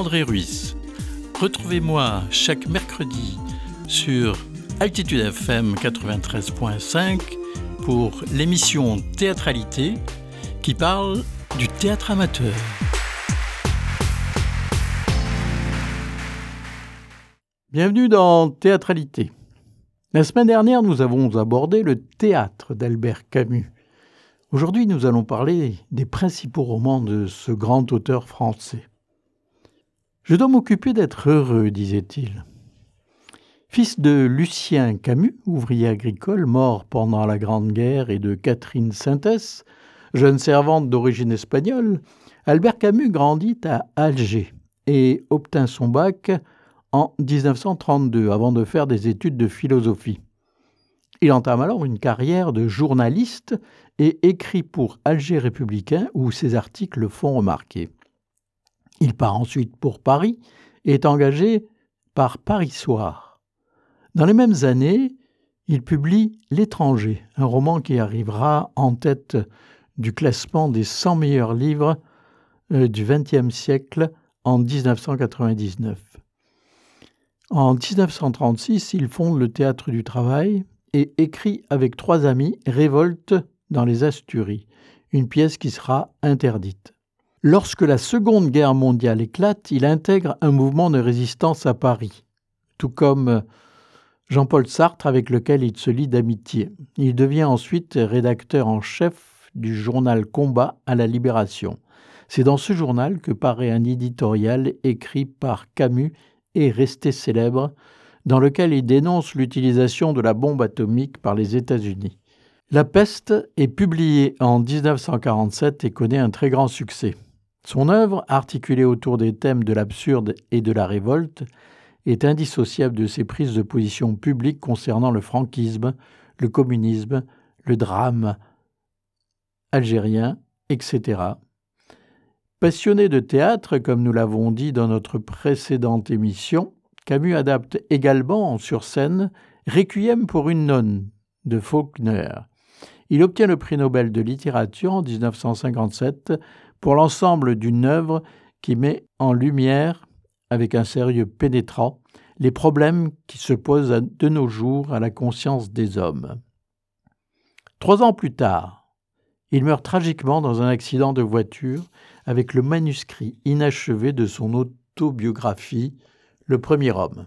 André Ruiz. Retrouvez-moi chaque mercredi sur Altitude FM 93.5 pour l'émission Théâtralité qui parle du théâtre amateur. Bienvenue dans Théâtralité. La semaine dernière, nous avons abordé le théâtre d'Albert Camus. Aujourd'hui, nous allons parler des principaux romans de ce grand auteur français. Je dois m'occuper d'être heureux, disait-il. Fils de Lucien Camus, ouvrier agricole, mort pendant la Grande Guerre, et de Catherine Sintès, jeune servante d'origine espagnole, Albert Camus grandit à Alger et obtint son bac en 1932 avant de faire des études de philosophie. Il entame alors une carrière de journaliste et écrit pour Alger républicain où ses articles font remarquer. Il part ensuite pour Paris et est engagé par Paris Soir. Dans les mêmes années, il publie L'étranger, un roman qui arrivera en tête du classement des 100 meilleurs livres euh, du XXe siècle en 1999. En 1936, il fonde le Théâtre du Travail et écrit avec trois amis Révolte dans les Asturies, une pièce qui sera interdite. Lorsque la Seconde Guerre mondiale éclate, il intègre un mouvement de résistance à Paris, tout comme Jean-Paul Sartre avec lequel il se lie d'amitié. Il devient ensuite rédacteur en chef du journal Combat à la Libération. C'est dans ce journal que paraît un éditorial écrit par Camus et resté célèbre, dans lequel il dénonce l'utilisation de la bombe atomique par les États-Unis. La peste est publiée en 1947 et connaît un très grand succès. Son œuvre, articulée autour des thèmes de l'absurde et de la révolte, est indissociable de ses prises de position publiques concernant le franquisme, le communisme, le drame algérien, etc. Passionné de théâtre, comme nous l'avons dit dans notre précédente émission, Camus adapte également sur scène Requiem pour une nonne de Faulkner. Il obtient le prix Nobel de littérature en 1957 pour l'ensemble d'une œuvre qui met en lumière, avec un sérieux pénétrant, les problèmes qui se posent de nos jours à la conscience des hommes. Trois ans plus tard, il meurt tragiquement dans un accident de voiture avec le manuscrit inachevé de son autobiographie le premier homme.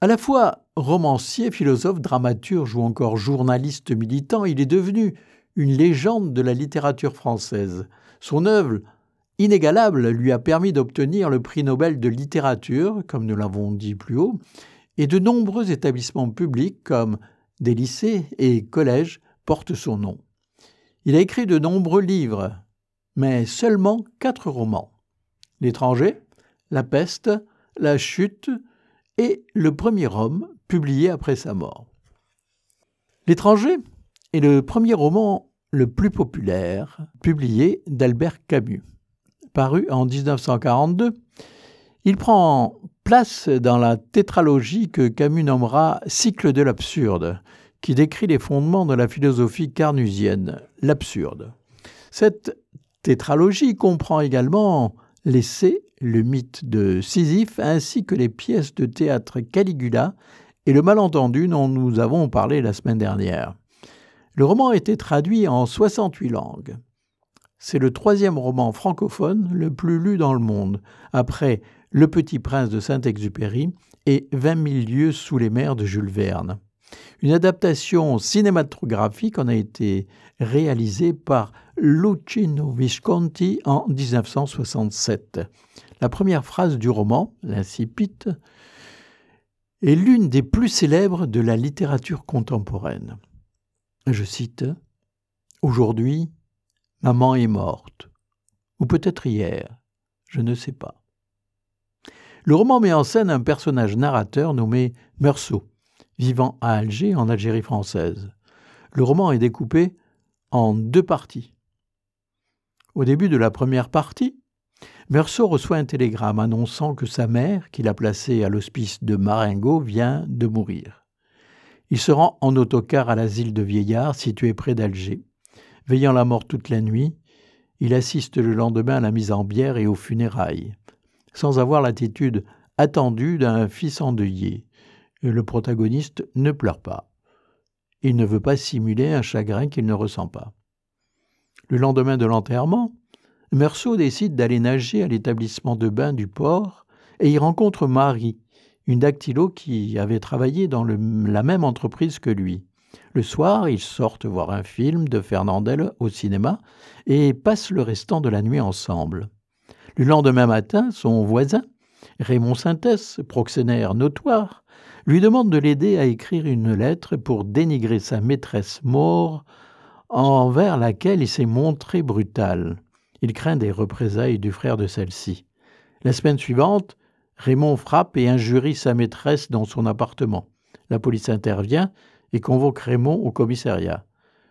À la fois romancier, philosophe, dramaturge ou encore journaliste militant, il est devenu une légende de la littérature française. Son œuvre inégalable lui a permis d'obtenir le prix Nobel de littérature, comme nous l'avons dit plus haut, et de nombreux établissements publics comme des lycées et collèges portent son nom. Il a écrit de nombreux livres, mais seulement quatre romans. L'étranger, La peste, la chute et Le premier homme, publié après sa mort. L'étranger est le premier roman le plus populaire publié d'Albert Camus. Paru en 1942, il prend place dans la tétralogie que Camus nommera Cycle de l'absurde, qui décrit les fondements de la philosophie carnusienne, l'absurde. Cette tétralogie comprend également l'essai le mythe de Sisyphe, ainsi que les pièces de théâtre Caligula et le malentendu dont nous avons parlé la semaine dernière. Le roman a été traduit en 68 langues. C'est le troisième roman francophone le plus lu dans le monde, après Le Petit Prince de Saint-Exupéry et Vingt mille lieues sous les mers de Jules Verne. Une adaptation cinématographique en a été réalisée par Luchino Visconti en 1967. La première phrase du roman, l'incipit, est l'une des plus célèbres de la littérature contemporaine. Je cite Aujourd'hui, maman est morte, ou peut-être hier, je ne sais pas. Le roman met en scène un personnage narrateur nommé Meursault, vivant à Alger, en Algérie française. Le roman est découpé en deux parties. Au début de la première partie, Meursault reçoit un télégramme annonçant que sa mère, qu'il a placée à l'hospice de Marengo, vient de mourir. Il se rend en autocar à l'asile de vieillards situé près d'Alger. Veillant la mort toute la nuit, il assiste le lendemain à la mise en bière et aux funérailles. sans avoir l'attitude attendue d'un fils endeuillé. Le protagoniste ne pleure pas. Il ne veut pas simuler un chagrin qu'il ne ressent pas. Le lendemain de l'enterrement, Meursault décide d'aller nager à l'établissement de bain du port et y rencontre Marie, une dactylo qui avait travaillé dans la même entreprise que lui. Le soir, ils sortent voir un film de Fernandel au cinéma et passent le restant de la nuit ensemble. Le lendemain matin, son voisin, Raymond Sintès, proxénaire notoire, lui demande de l'aider à écrire une lettre pour dénigrer sa maîtresse mort envers laquelle il s'est montré brutal. Il craint des représailles du frère de celle-ci. La semaine suivante, Raymond frappe et injurie sa maîtresse dans son appartement. La police intervient et convoque Raymond au commissariat.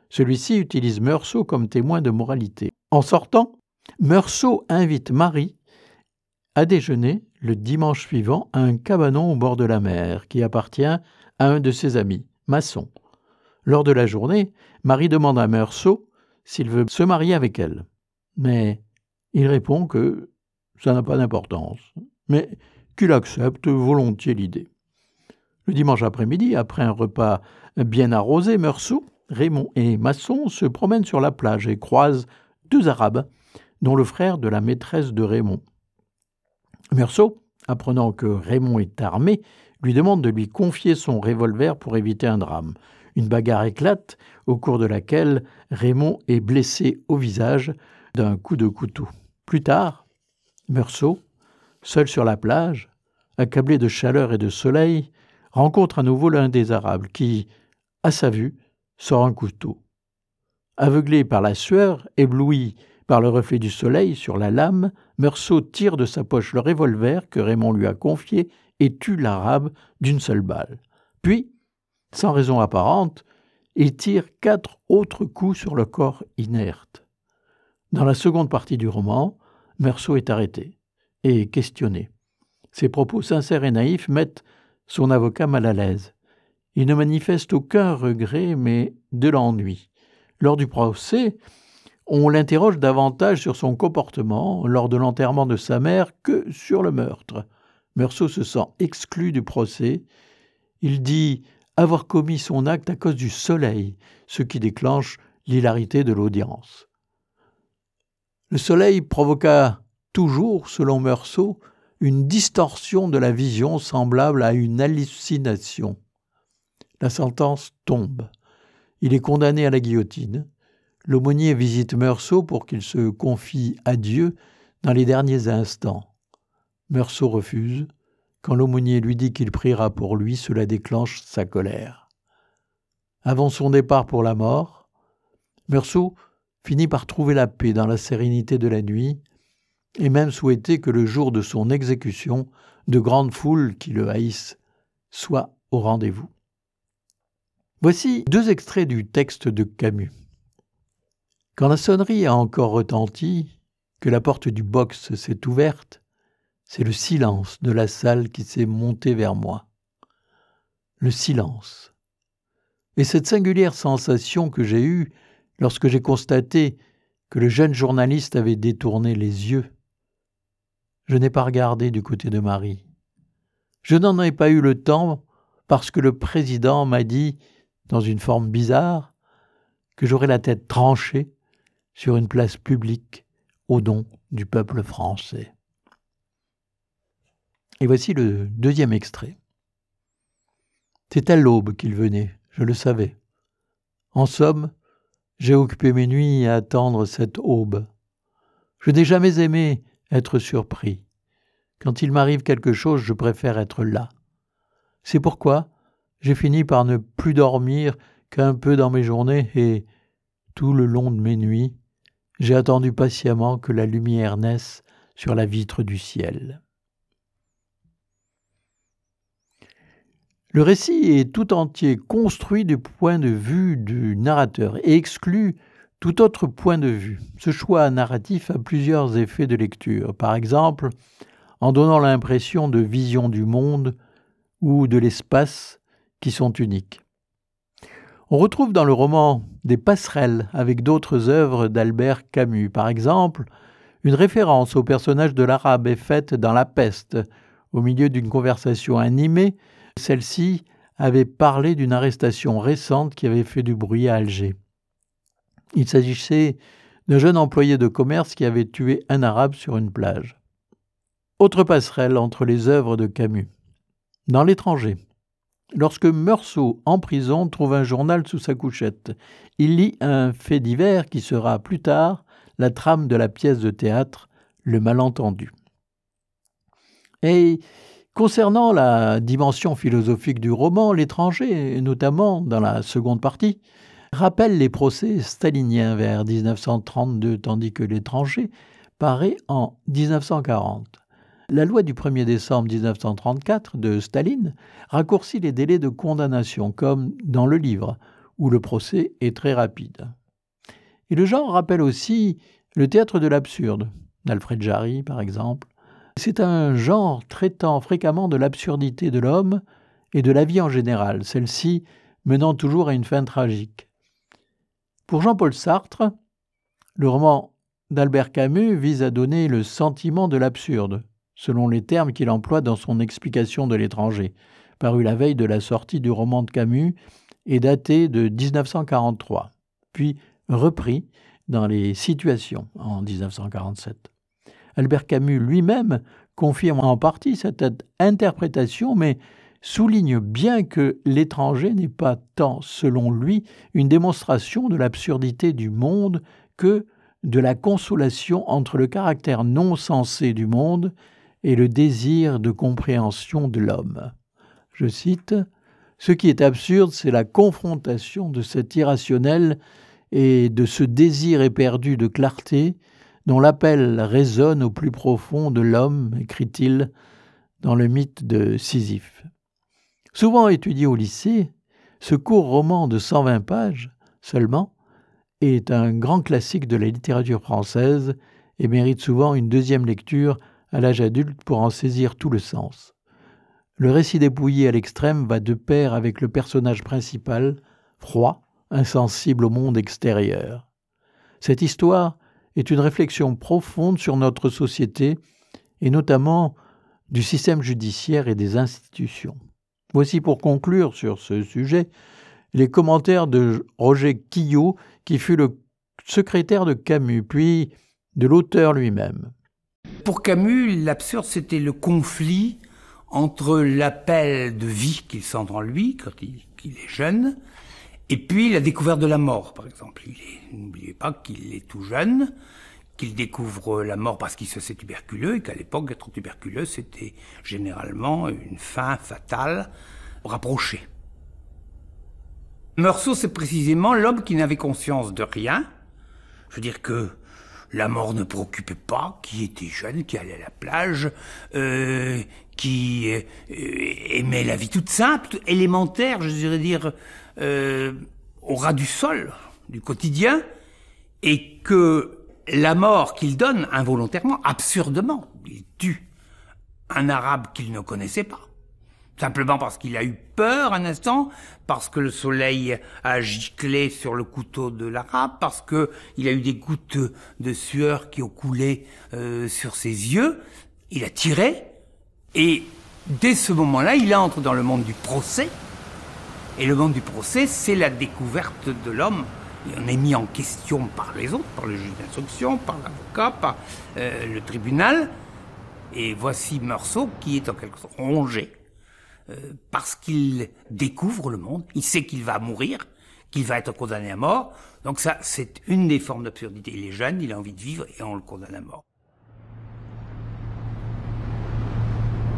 Celui-ci utilise Meursault comme témoin de moralité. En sortant, Meursault invite Marie à déjeuner le dimanche suivant à un cabanon au bord de la mer qui appartient à un de ses amis, maçon. Lors de la journée, Marie demande à Meursault s'il veut se marier avec elle. Mais il répond que ça n'a pas d'importance, mais qu'il accepte volontiers l'idée. Le dimanche après-midi, après un repas bien arrosé, Meursault, Raymond et Masson se promènent sur la plage et croisent deux Arabes, dont le frère de la maîtresse de Raymond. Meursault, apprenant que Raymond est armé, lui demande de lui confier son revolver pour éviter un drame. Une bagarre éclate, au cours de laquelle Raymond est blessé au visage d'un coup de couteau. Plus tard, Meursault, seul sur la plage, accablé de chaleur et de soleil, rencontre à nouveau l'un des Arabes qui, à sa vue, sort un couteau. Aveuglé par la sueur, ébloui par le reflet du soleil sur la lame, Meursault tire de sa poche le revolver que Raymond lui a confié et tue l'Arabe d'une seule balle. Puis, sans raison apparente, il tire quatre autres coups sur le corps inerte. Dans la seconde partie du roman, Meursault est arrêté questionné. Ses propos sincères et naïfs mettent son avocat mal à l'aise. Il ne manifeste aucun regret, mais de l'ennui. Lors du procès, on l'interroge davantage sur son comportement lors de l'enterrement de sa mère que sur le meurtre. Meursault se sent exclu du procès. Il dit avoir commis son acte à cause du soleil, ce qui déclenche l'hilarité de l'audience. Le soleil provoqua toujours, selon Meursault, une distorsion de la vision semblable à une hallucination. La sentence tombe. Il est condamné à la guillotine. L'aumônier visite Meursault pour qu'il se confie à Dieu dans les derniers instants. Meursault refuse. Quand l'aumônier lui dit qu'il priera pour lui, cela déclenche sa colère. Avant son départ pour la mort, Meursault finit par trouver la paix dans la sérénité de la nuit et même souhaiter que le jour de son exécution, de grandes foules qui le haïssent soient au rendez-vous. Voici deux extraits du texte de Camus. Quand la sonnerie a encore retenti, que la porte du box s'est ouverte, c'est le silence de la salle qui s'est monté vers moi. Le silence. Et cette singulière sensation que j'ai eue lorsque j'ai constaté que le jeune journaliste avait détourné les yeux je n'ai pas regardé du côté de Marie. Je n'en ai pas eu le temps parce que le président m'a dit, dans une forme bizarre, que j'aurais la tête tranchée sur une place publique au don du peuple français. Et voici le deuxième extrait. C'était l'aube qu'il venait, je le savais. En somme, j'ai occupé mes nuits à attendre cette aube. Je n'ai jamais aimé être surpris. Quand il m'arrive quelque chose, je préfère être là. C'est pourquoi j'ai fini par ne plus dormir qu'un peu dans mes journées et, tout le long de mes nuits, j'ai attendu patiemment que la lumière naisse sur la vitre du ciel. Le récit est tout entier construit du point de vue du narrateur et exclut tout autre point de vue. Ce choix narratif a plusieurs effets de lecture. Par exemple, en donnant l'impression de vision du monde ou de l'espace qui sont uniques. On retrouve dans le roman des passerelles avec d'autres œuvres d'Albert Camus. Par exemple, Une référence au personnage de l'arabe est faite dans La Peste. Au milieu d'une conversation animée, celle-ci avait parlé d'une arrestation récente qui avait fait du bruit à Alger. Il s'agissait d'un jeune employé de commerce qui avait tué un arabe sur une plage. Autre passerelle entre les œuvres de Camus. Dans l'étranger, lorsque Meursault, en prison, trouve un journal sous sa couchette, il lit un fait divers qui sera plus tard la trame de la pièce de théâtre Le malentendu. Et concernant la dimension philosophique du roman, l'étranger, notamment dans la seconde partie, rappelle les procès staliniens vers 1932, tandis que l'étranger paraît en 1940. La loi du 1er décembre 1934 de Staline raccourcit les délais de condamnation, comme dans le livre, où le procès est très rapide. Et le genre rappelle aussi le théâtre de l'absurde, d'Alfred Jarry par exemple. C'est un genre traitant fréquemment de l'absurdité de l'homme et de la vie en général, celle-ci menant toujours à une fin tragique. Pour Jean-Paul Sartre, le roman d'Albert Camus vise à donner le sentiment de l'absurde, selon les termes qu'il emploie dans son explication de l'étranger, paru la veille de la sortie du roman de Camus et daté de 1943, puis repris dans les situations en 1947. Albert Camus lui-même confirme en partie cette interprétation, mais souligne bien que l'étranger n'est pas tant, selon lui, une démonstration de l'absurdité du monde que de la consolation entre le caractère non sensé du monde et le désir de compréhension de l'homme. Je cite Ce qui est absurde, c'est la confrontation de cet irrationnel et de ce désir éperdu de clarté dont l'appel résonne au plus profond de l'homme, écrit-il dans le mythe de Sisyphe. Souvent étudié au lycée, ce court roman de 120 pages seulement est un grand classique de la littérature française et mérite souvent une deuxième lecture à l'âge adulte pour en saisir tout le sens. Le récit dépouillé à l'extrême va de pair avec le personnage principal, froid, insensible au monde extérieur. Cette histoire est une réflexion profonde sur notre société et notamment du système judiciaire et des institutions. Voici pour conclure sur ce sujet les commentaires de Roger Quillot, qui fut le secrétaire de Camus, puis de l'auteur lui-même. Pour Camus, l'absurde, c'était le conflit entre l'appel de vie qu'il sent en lui quand il, est jeune, et puis la découverte de la mort, par exemple. N'oubliez pas qu'il est tout jeune, qu'il découvre la mort parce qu'il se sait tuberculeux, et qu'à l'époque, être tuberculeux, c'était généralement une fin fatale rapprochée. Meursault, c'est précisément l'homme qui n'avait conscience de rien. Je veux dire que la mort ne préoccupait pas, qui était jeune, qui allait à la plage, euh, qui euh, aimait la vie toute simple, élémentaire, je dirais dire, euh, au ras du sol, du quotidien, et que la mort qu'il donne involontairement, absurdement, il tue un arabe qu'il ne connaissait pas, Simplement parce qu'il a eu peur un instant, parce que le soleil a giclé sur le couteau de l'arabe, parce que il a eu des gouttes de sueur qui ont coulé euh, sur ses yeux. Il a tiré, et dès ce moment-là, il entre dans le monde du procès. Et le monde du procès, c'est la découverte de l'homme. On est mis en question par les autres, par le juge d'instruction, par l'avocat, par euh, le tribunal. Et voici Meursault qui est en quelque sorte rongé euh, parce qu'il découvre le monde, il sait qu'il va mourir, qu'il va être condamné à mort. Donc ça, c'est une des formes d'absurdité. Il est jeune, il a envie de vivre et on le condamne à mort.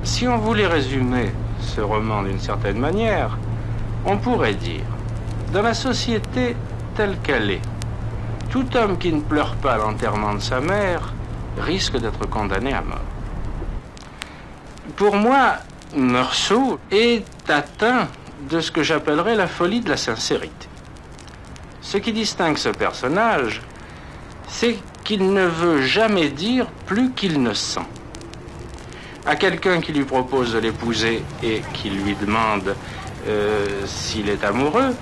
Si on voulait résumer ce roman d'une certaine manière, on pourrait dire, dans la société telle qu'elle est, tout homme qui ne pleure pas l'enterrement de sa mère risque d'être condamné à mort. Pour moi, Meursault est atteint de ce que j'appellerais la folie de la sincérité. Ce qui distingue ce personnage, c'est qu'il ne veut jamais dire plus qu'il ne sent. À quelqu'un qui lui propose de l'épouser et qui lui demande euh, s'il est amoureux,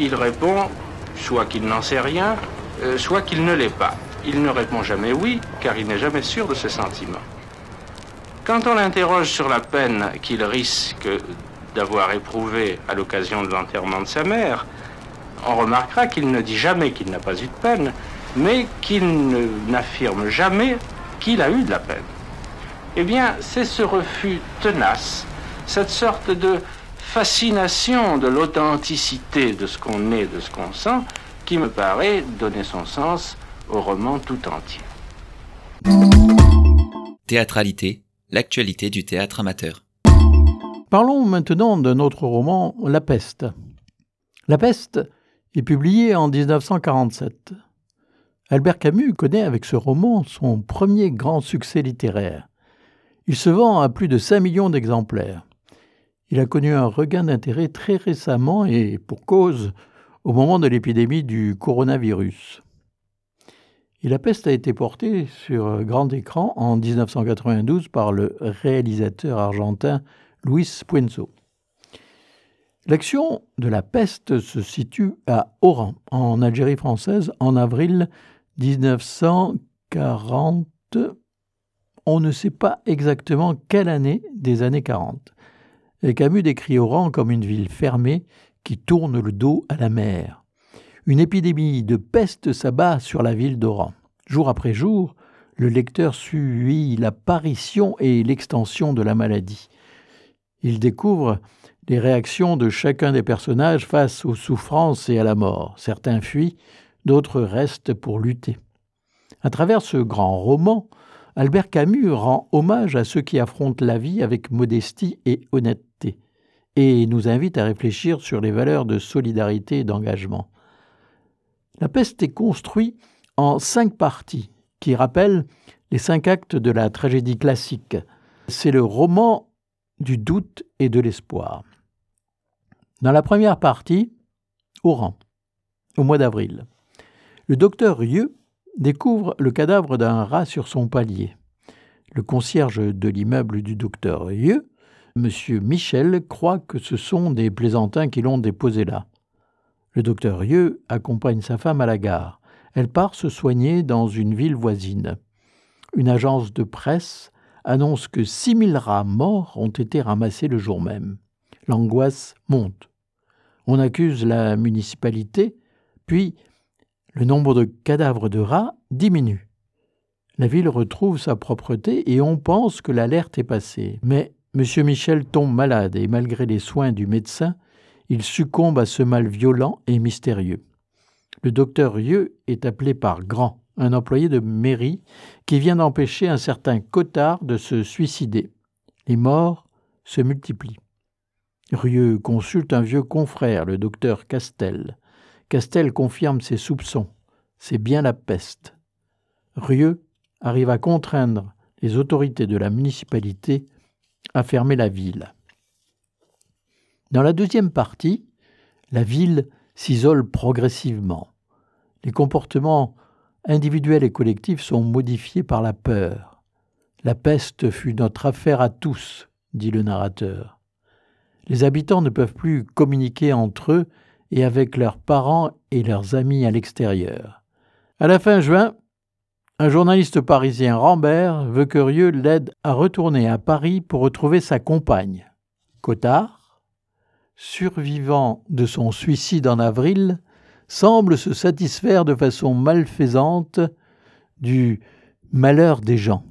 il répond soit qu'il n'en sait rien, euh, soit qu'il ne l'est pas. il ne répond jamais oui, car il n'est jamais sûr de ses sentiments. Quand on l'interroge sur la peine qu'il risque d'avoir éprouvée à l'occasion de l'enterrement de sa mère, on remarquera qu'il ne dit jamais qu'il n'a pas eu de peine, mais qu'il n'affirme jamais qu'il a eu de la peine. Eh bien, c'est ce refus tenace, cette sorte de fascination de l'authenticité de ce qu'on est, de ce qu'on sent, qui me paraît donner son sens au roman tout entier. Théâtralité, l'actualité du théâtre amateur. Parlons maintenant d'un autre roman, La peste. La peste est publié en 1947. Albert Camus connaît avec ce roman son premier grand succès littéraire. Il se vend à plus de 5 millions d'exemplaires. Il a connu un regain d'intérêt très récemment et pour cause au moment de l'épidémie du coronavirus. Et la peste a été portée sur grand écran en 1992 par le réalisateur argentin Luis Puenzo. L'action de la peste se situe à Oran, en Algérie française, en avril 1940. On ne sait pas exactement quelle année des années 40. Camus décrit Oran comme une ville fermée qui tourne le dos à la mer. Une épidémie de peste s'abat sur la ville d'Oran. Jour après jour, le lecteur suit l'apparition et l'extension de la maladie. Il découvre les réactions de chacun des personnages face aux souffrances et à la mort. Certains fuient, d'autres restent pour lutter. À travers ce grand roman, Albert Camus rend hommage à ceux qui affrontent la vie avec modestie et honnêteté et nous invite à réfléchir sur les valeurs de solidarité et d'engagement. La peste est construite en cinq parties qui rappellent les cinq actes de la tragédie classique. C'est le roman du doute et de l'espoir. Dans la première partie, Oran, au mois d'avril, le docteur Rieu découvre le cadavre d'un rat sur son palier. Le concierge de l'immeuble du docteur Rieu Monsieur Michel croit que ce sont des plaisantins qui l'ont déposé là. Le docteur Rieu accompagne sa femme à la gare. Elle part se soigner dans une ville voisine. Une agence de presse annonce que 6000 rats morts ont été ramassés le jour même. L'angoisse monte. On accuse la municipalité, puis le nombre de cadavres de rats diminue. La ville retrouve sa propreté et on pense que l'alerte est passée. Mais M. Michel tombe malade et malgré les soins du médecin, il succombe à ce mal violent et mystérieux. Le docteur Rieu est appelé par Grand, un employé de mairie, qui vient d'empêcher un certain Cotard de se suicider. Les morts se multiplient. Rieu consulte un vieux confrère, le docteur Castel. Castel confirme ses soupçons. C'est bien la peste. Rieu arrive à contraindre les autorités de la municipalité à fermer la ville. Dans la deuxième partie, la ville s'isole progressivement. Les comportements individuels et collectifs sont modifiés par la peur. La peste fut notre affaire à tous, dit le narrateur. Les habitants ne peuvent plus communiquer entre eux et avec leurs parents et leurs amis à l'extérieur. À la fin juin, un journaliste parisien, Rambert, veut que Rieu l'aide à retourner à Paris pour retrouver sa compagne. Cottard, survivant de son suicide en avril, semble se satisfaire de façon malfaisante du malheur des gens.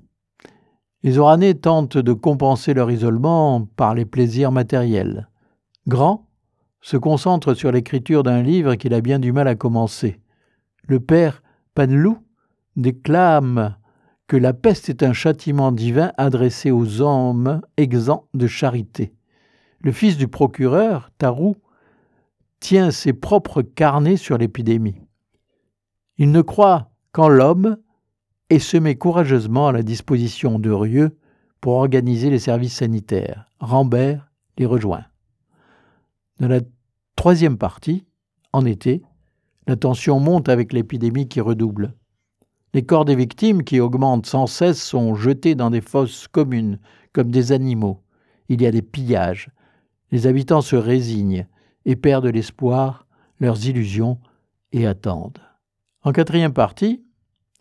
Les Oranais tentent de compenser leur isolement par les plaisirs matériels. Grand se concentre sur l'écriture d'un livre qu'il a bien du mal à commencer. Le père Panelou déclame que la peste est un châtiment divin adressé aux hommes exempts de charité. Le fils du procureur, Tarou, tient ses propres carnets sur l'épidémie. Il ne croit qu'en l'homme et se met courageusement à la disposition de Rieux pour organiser les services sanitaires. Rambert les rejoint. Dans la troisième partie, en été, la tension monte avec l'épidémie qui redouble. Les corps des victimes, qui augmentent sans cesse, sont jetés dans des fosses communes, comme des animaux. Il y a des pillages. Les habitants se résignent et perdent l'espoir, leurs illusions, et attendent. En quatrième partie,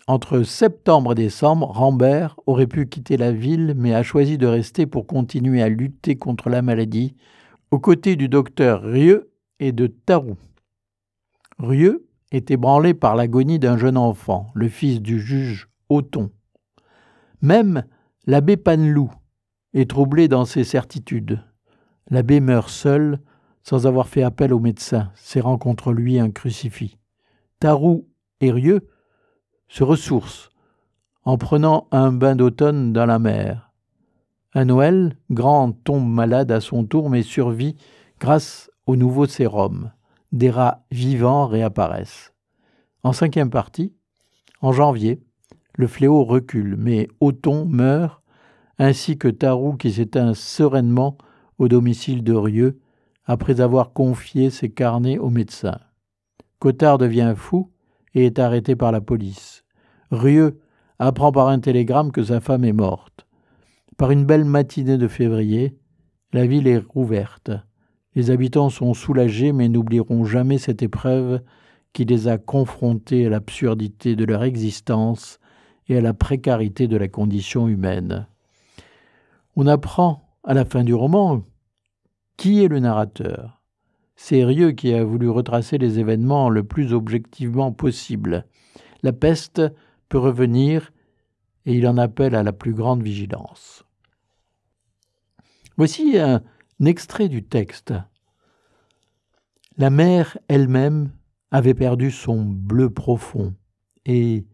Entre septembre et décembre, Rambert aurait pu quitter la ville, mais a choisi de rester pour continuer à lutter contre la maladie, aux côtés du docteur Rieu et de Tarou. Rieu est ébranlé par l'agonie d'un jeune enfant, le fils du juge Othon. Même l'abbé Panelou est troublé dans ses certitudes. L'abbé meurt seul, sans avoir fait appel au médecin, serrant contre lui un crucifix. Tarou et Rieu se ressource en prenant un bain d'automne dans la mer. À Noël, Grand tombe malade à son tour mais survit grâce au nouveau sérum. Des rats vivants réapparaissent. En cinquième partie, en janvier, le fléau recule, mais Othon meurt, ainsi que Tarou qui s'éteint sereinement au domicile de Rieux après avoir confié ses carnets au médecin. Cottard devient fou et est arrêté par la police. Rieux apprend par un télégramme que sa femme est morte. Par une belle matinée de février, la ville est rouverte. Les habitants sont soulagés mais n'oublieront jamais cette épreuve qui les a confrontés à l'absurdité de leur existence et à la précarité de la condition humaine. On apprend à la fin du roman qui est le narrateur. C'est Rieux qui a voulu retracer les événements le plus objectivement possible. La peste peut revenir et il en appelle à la plus grande vigilance. Voici un extrait du texte. La mer elle-même avait perdu son bleu profond, et,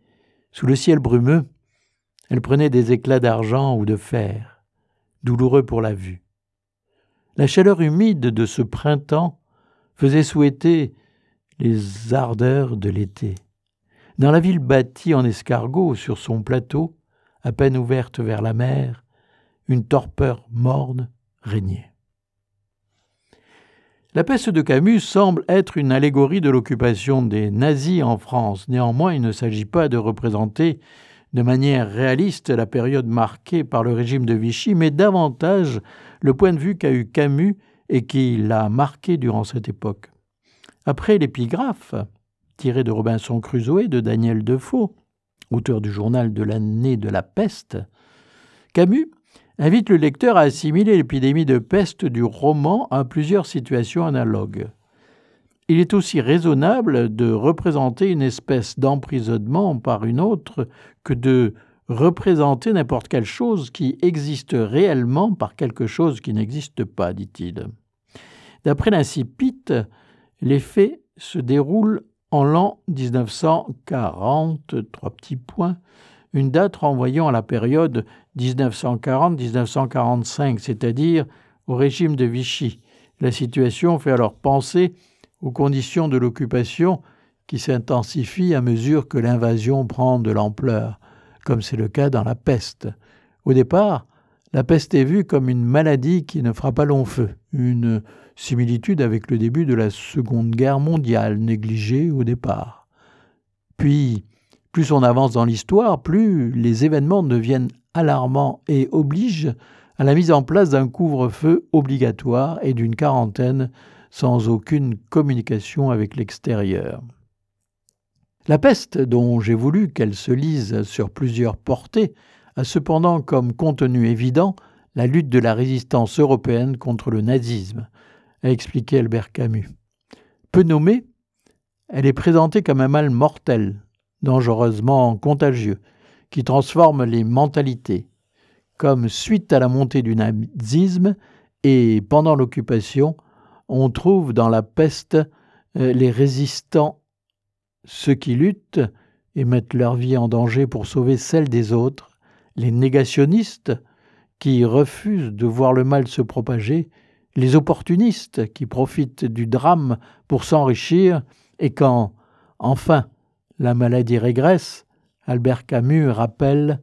sous le ciel brumeux, elle prenait des éclats d'argent ou de fer, douloureux pour la vue. La chaleur humide de ce printemps faisait souhaiter les ardeurs de l'été. Dans la ville bâtie en escargot sur son plateau, à peine ouverte vers la mer, une torpeur morne régnait. La peste de Camus semble être une allégorie de l'occupation des nazis en France. Néanmoins, il ne s'agit pas de représenter de manière réaliste la période marquée par le régime de Vichy, mais davantage le point de vue qu'a eu Camus et qui l'a marqué durant cette époque. Après l'épigraphe, tiré de Robinson Crusoe de Daniel Defoe, auteur du journal de l'année de la peste, Camus invite le lecteur à assimiler l'épidémie de peste du roman à plusieurs situations analogues. Il est aussi raisonnable de représenter une espèce d'emprisonnement par une autre que de représenter n'importe quelle chose qui existe réellement par quelque chose qui n'existe pas, dit-il. D'après l'incipit, les faits se déroulent en l'an 1940, trois petits points, une date renvoyant à la période 1940-1945, c'est-à-dire au régime de Vichy. La situation fait alors penser aux conditions de l'occupation qui s'intensifient à mesure que l'invasion prend de l'ampleur, comme c'est le cas dans la peste. Au départ, la peste est vue comme une maladie qui ne fera pas long feu, une similitude avec le début de la Seconde Guerre mondiale, négligée au départ. Puis, plus on avance dans l'histoire, plus les événements deviennent alarmants et obligent à la mise en place d'un couvre-feu obligatoire et d'une quarantaine sans aucune communication avec l'extérieur. La peste, dont j'ai voulu qu'elle se lise sur plusieurs portées, a cependant comme contenu évident la lutte de la résistance européenne contre le nazisme, a expliqué Albert Camus. Peu nommée, elle est présentée comme un mal mortel, dangereusement contagieux, qui transforme les mentalités, comme suite à la montée du nazisme et pendant l'occupation, on trouve dans la peste euh, les résistants, ceux qui luttent et mettent leur vie en danger pour sauver celle des autres, les négationnistes qui refusent de voir le mal se propager, les opportunistes qui profitent du drame pour s'enrichir, et quand, enfin, la maladie régresse, Albert Camus rappelle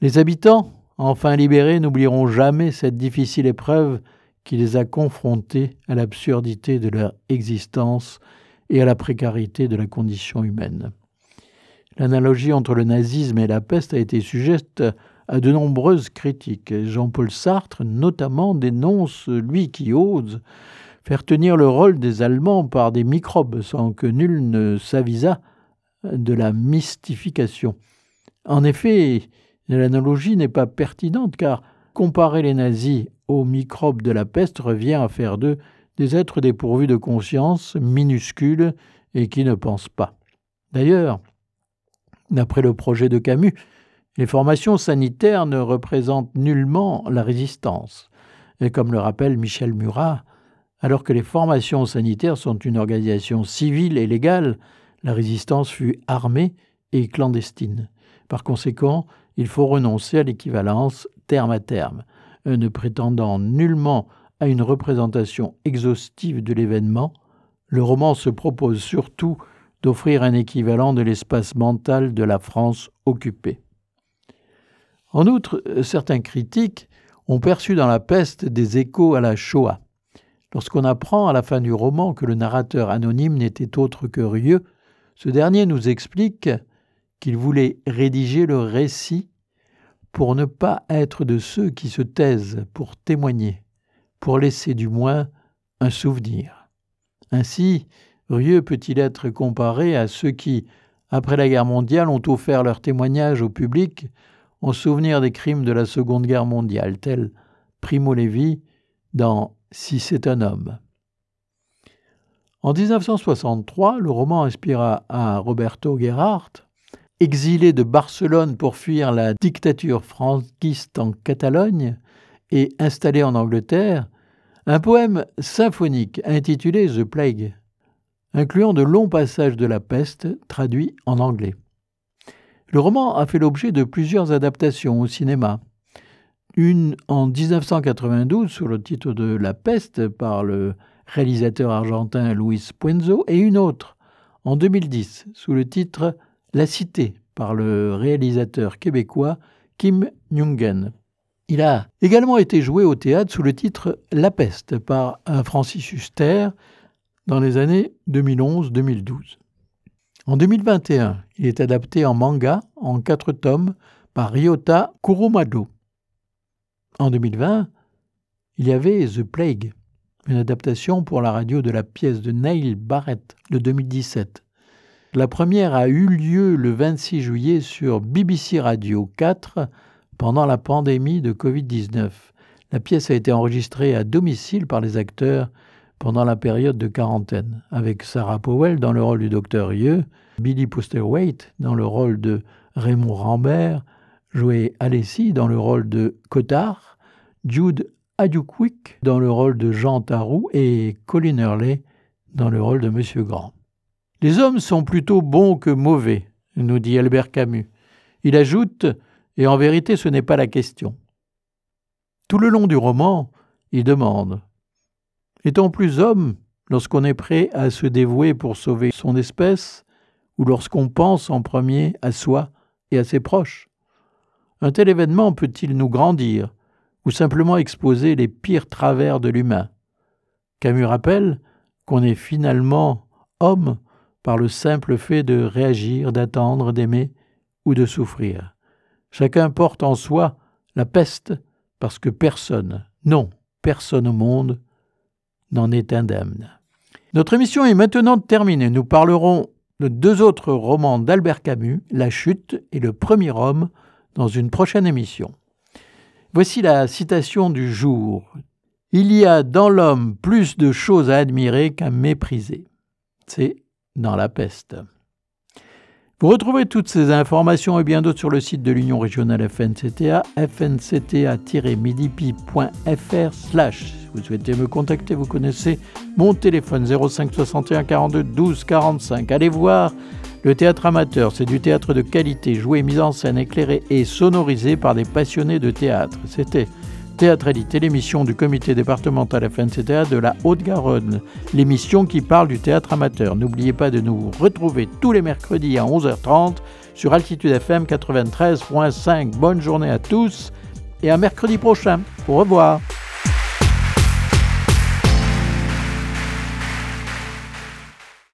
Les habitants, enfin libérés, n'oublieront jamais cette difficile épreuve qui les a confrontés à l'absurdité de leur existence et à la précarité de la condition humaine. L'analogie entre le nazisme et la peste a été sujette à de nombreuses critiques. Jean-Paul Sartre, notamment, dénonce lui qui ose faire tenir le rôle des Allemands par des microbes sans que nul ne s'avisât de la mystification. En effet, l'analogie n'est pas pertinente car comparer les nazis aux microbes de la peste revient à faire d'eux des êtres dépourvus de conscience, minuscules et qui ne pensent pas. D'ailleurs, d'après le projet de Camus, les formations sanitaires ne représentent nullement la résistance. Et comme le rappelle Michel Murat, alors que les formations sanitaires sont une organisation civile et légale, la résistance fut armée et clandestine. Par conséquent, il faut renoncer à l'équivalence terme à terme, ne prétendant nullement à une représentation exhaustive de l'événement, le roman se propose surtout d'offrir un équivalent de l'espace mental de la France occupée. En outre, certains critiques ont perçu dans la peste des échos à la Shoah. Lorsqu'on apprend à la fin du roman que le narrateur anonyme n'était autre que Rieu, ce dernier nous explique qu'il voulait rédiger le récit pour ne pas être de ceux qui se taisent pour témoigner, pour laisser du moins un souvenir. Ainsi, Rieu peut-il être comparé à ceux qui, après la guerre mondiale, ont offert leur témoignage au public en souvenir des crimes de la Seconde Guerre mondiale, tel Primo Levi dans Si c'est un homme. En 1963, le roman inspira à Roberto Gerhardt, exilé de Barcelone pour fuir la dictature franquiste en Catalogne et installé en Angleterre, un poème symphonique intitulé The Plague, incluant de longs passages de la peste traduits en anglais. Le roman a fait l'objet de plusieurs adaptations au cinéma. Une en 1992 sous le titre de La peste par le réalisateur argentin Luis Puenzo, et une autre en 2010 sous le titre La Cité par le réalisateur québécois Kim Nyungen. Il a également été joué au théâtre sous le titre La peste par Francis Huster dans les années 2011-2012. En 2021, il est adapté en manga en quatre tomes par Ryota Kurumado. En 2020, il y avait The Plague, une adaptation pour la radio de la pièce de Neil Barrett de 2017. La première a eu lieu le 26 juillet sur BBC Radio 4 pendant la pandémie de Covid-19. La pièce a été enregistrée à domicile par les acteurs pendant la période de quarantaine, avec Sarah Powell dans le rôle du docteur Yeux, Billy Posterwaite dans le rôle de Raymond Rambert, joué Alessi dans le rôle de Cotard, Jude Adukwick dans le rôle de Jean Tarou et Colin Hurley dans le rôle de Monsieur Grand. Les hommes sont plutôt bons que mauvais, nous dit Albert Camus. Il ajoute, et en vérité ce n'est pas la question. Tout le long du roman, il demande est-on plus homme lorsqu'on est prêt à se dévouer pour sauver son espèce ou lorsqu'on pense en premier à soi et à ses proches? Un tel événement peut-il nous grandir ou simplement exposer les pires travers de l'humain Camus rappelle qu'on est finalement homme par le simple fait de réagir, d'attendre, d'aimer ou de souffrir. Chacun porte en soi la peste parce que personne, non, personne au monde, n'en est indemne. Notre émission est maintenant terminée. Nous parlerons de deux autres romans d'Albert Camus, La chute et Le premier homme, dans une prochaine émission. Voici la citation du jour. Il y a dans l'homme plus de choses à admirer qu'à mépriser. C'est dans la peste. Vous retrouvez toutes ces informations et bien d'autres sur le site de l'Union régionale FNCTA, fncta-midipi.fr slash. Si vous souhaitez me contacter, vous connaissez mon téléphone 05 61 42 12 45. Allez voir le théâtre amateur, c'est du théâtre de qualité, joué, mis en scène, éclairé et sonorisé par des passionnés de théâtre. C'était Théâtralité, l'émission du comité départemental FNCTA de la Haute-Garonne, l'émission qui parle du théâtre amateur. N'oubliez pas de nous retrouver tous les mercredis à 11h30 sur Altitude FM 93.5. Bonne journée à tous et à mercredi prochain. Au revoir.